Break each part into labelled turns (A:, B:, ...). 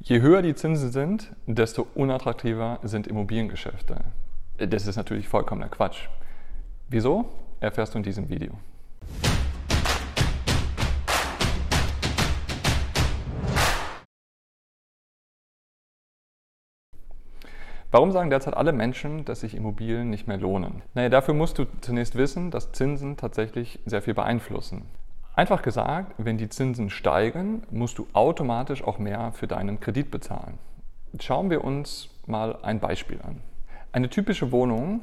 A: Je höher die Zinsen sind, desto unattraktiver sind Immobiliengeschäfte. Das ist natürlich vollkommener Quatsch. Wieso? Erfährst du in diesem Video. Warum sagen derzeit alle Menschen, dass sich Immobilien nicht mehr lohnen? Naja, dafür musst du zunächst wissen, dass Zinsen tatsächlich sehr viel beeinflussen. Einfach gesagt, wenn die Zinsen steigen, musst du automatisch auch mehr für deinen Kredit bezahlen. Schauen wir uns mal ein Beispiel an. Eine typische Wohnung,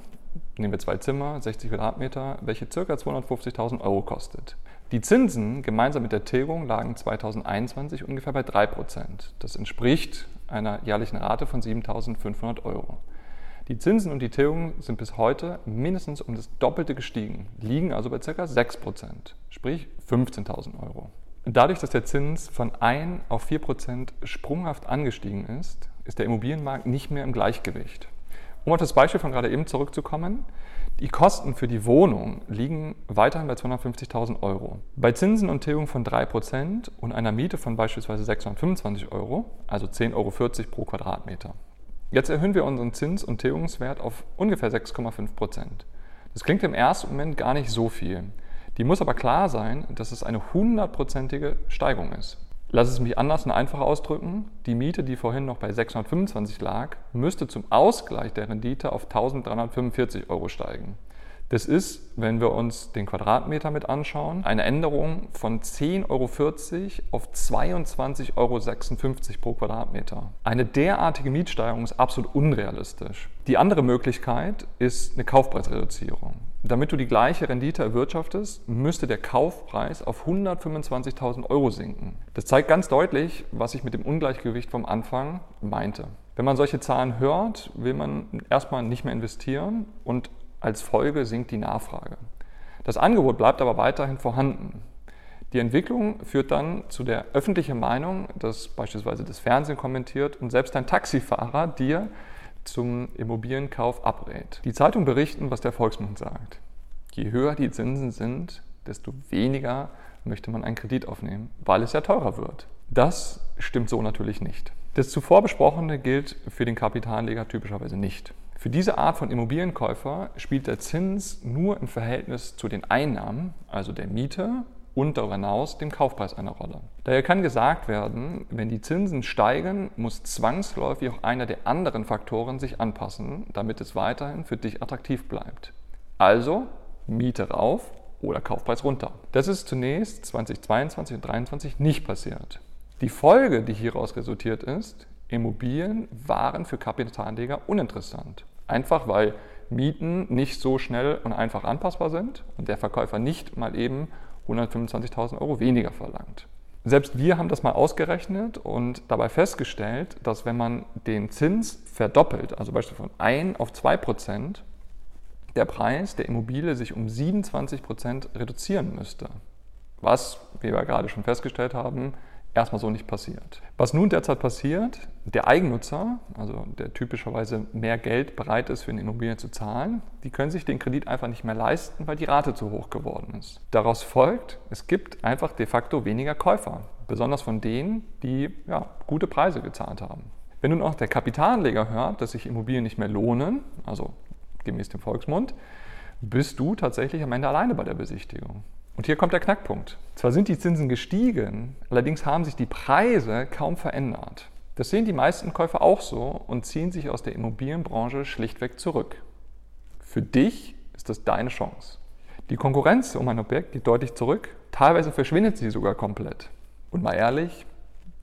A: nehmen wir zwei Zimmer, 60 Quadratmeter, welche ca. 250.000 Euro kostet. Die Zinsen gemeinsam mit der Tilgung lagen 2021 ungefähr bei 3%. Das entspricht einer jährlichen Rate von 7.500 Euro. Die Zinsen und die Tilgung sind bis heute mindestens um das Doppelte gestiegen, liegen also bei ca. 6%, sprich 15.000 Euro. Dadurch, dass der Zins von 1 auf 4% sprunghaft angestiegen ist, ist der Immobilienmarkt nicht mehr im Gleichgewicht. Um auf das Beispiel von gerade eben zurückzukommen, die Kosten für die Wohnung liegen weiterhin bei 250.000 Euro. Bei Zinsen und Tilgung von 3% und einer Miete von beispielsweise 625 Euro, also 10,40 Euro pro Quadratmeter. Jetzt erhöhen wir unseren Zins- und Tilgungswert auf ungefähr 6,5 Prozent. Das klingt im ersten Moment gar nicht so viel. Die muss aber klar sein, dass es eine hundertprozentige Steigung ist. Lass es mich anders und einfacher ausdrücken. Die Miete, die vorhin noch bei 625 lag, müsste zum Ausgleich der Rendite auf 1345 Euro steigen. Das ist, wenn wir uns den Quadratmeter mit anschauen, eine Änderung von 10,40 Euro auf 22,56 Euro pro Quadratmeter. Eine derartige Mietsteigerung ist absolut unrealistisch. Die andere Möglichkeit ist eine Kaufpreisreduzierung. Damit du die gleiche Rendite erwirtschaftest, müsste der Kaufpreis auf 125.000 Euro sinken. Das zeigt ganz deutlich, was ich mit dem Ungleichgewicht vom Anfang meinte. Wenn man solche Zahlen hört, will man erstmal nicht mehr investieren und als Folge sinkt die Nachfrage. Das Angebot bleibt aber weiterhin vorhanden. Die Entwicklung führt dann zu der öffentlichen Meinung, dass beispielsweise das Fernsehen kommentiert und selbst ein Taxifahrer dir zum Immobilienkauf abrät. Die Zeitungen berichten, was der Volksmund sagt. Je höher die Zinsen sind, desto weniger möchte man einen Kredit aufnehmen, weil es ja teurer wird. Das stimmt so natürlich nicht. Das zuvor besprochene gilt für den Kapitalanleger typischerweise nicht. Für diese Art von Immobilienkäufer spielt der Zins nur im Verhältnis zu den Einnahmen, also der Miete und darüber hinaus dem Kaufpreis eine Rolle. Daher kann gesagt werden, wenn die Zinsen steigen, muss zwangsläufig auch einer der anderen Faktoren sich anpassen, damit es weiterhin für dich attraktiv bleibt. Also Miete rauf oder Kaufpreis runter. Das ist zunächst 2022 und 2023 nicht passiert. Die Folge, die hieraus resultiert ist, Immobilien waren für Kapitalanleger uninteressant. Einfach weil Mieten nicht so schnell und einfach anpassbar sind und der Verkäufer nicht mal eben 125.000 Euro weniger verlangt. Selbst wir haben das mal ausgerechnet und dabei festgestellt, dass wenn man den Zins verdoppelt, also beispielsweise von 1 auf 2 Prozent, der Preis der Immobilie sich um 27 Prozent reduzieren müsste. Was, wie wir gerade schon festgestellt haben, erstmal so nicht passiert. Was nun derzeit passiert, der Eigennutzer, also der typischerweise mehr Geld bereit ist, für eine Immobilie zu zahlen, die können sich den Kredit einfach nicht mehr leisten, weil die Rate zu hoch geworden ist. Daraus folgt, es gibt einfach de facto weniger Käufer, besonders von denen, die ja, gute Preise gezahlt haben. Wenn nun auch der Kapitalanleger hört, dass sich Immobilien nicht mehr lohnen, also gemäß dem Volksmund, bist du tatsächlich am Ende alleine bei der Besichtigung. Und hier kommt der Knackpunkt. Zwar sind die Zinsen gestiegen, allerdings haben sich die Preise kaum verändert. Das sehen die meisten Käufer auch so und ziehen sich aus der Immobilienbranche schlichtweg zurück. Für dich ist das deine Chance. Die Konkurrenz um ein Objekt geht deutlich zurück, teilweise verschwindet sie sogar komplett. Und mal ehrlich,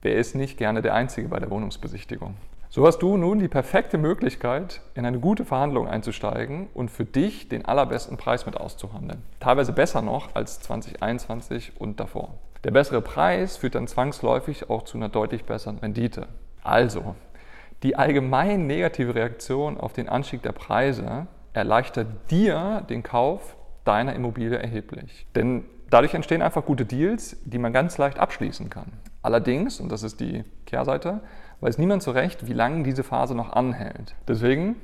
A: wer ist nicht gerne der Einzige bei der Wohnungsbesichtigung? So hast du nun die perfekte Möglichkeit, in eine gute Verhandlung einzusteigen und für dich den allerbesten Preis mit auszuhandeln. Teilweise besser noch als 2021 und davor. Der bessere Preis führt dann zwangsläufig auch zu einer deutlich besseren Rendite. Also, die allgemein negative Reaktion auf den Anstieg der Preise erleichtert dir den Kauf deiner Immobilie erheblich. Denn dadurch entstehen einfach gute Deals, die man ganz leicht abschließen kann. Allerdings, und das ist die Kehrseite, weiß niemand so recht, wie lange diese Phase noch anhält. Deswegen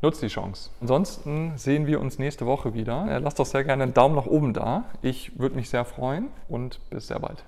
A: nutzt die Chance. Ansonsten sehen wir uns nächste Woche wieder. Lasst doch sehr gerne einen Daumen nach oben da. Ich würde mich sehr freuen und bis sehr bald.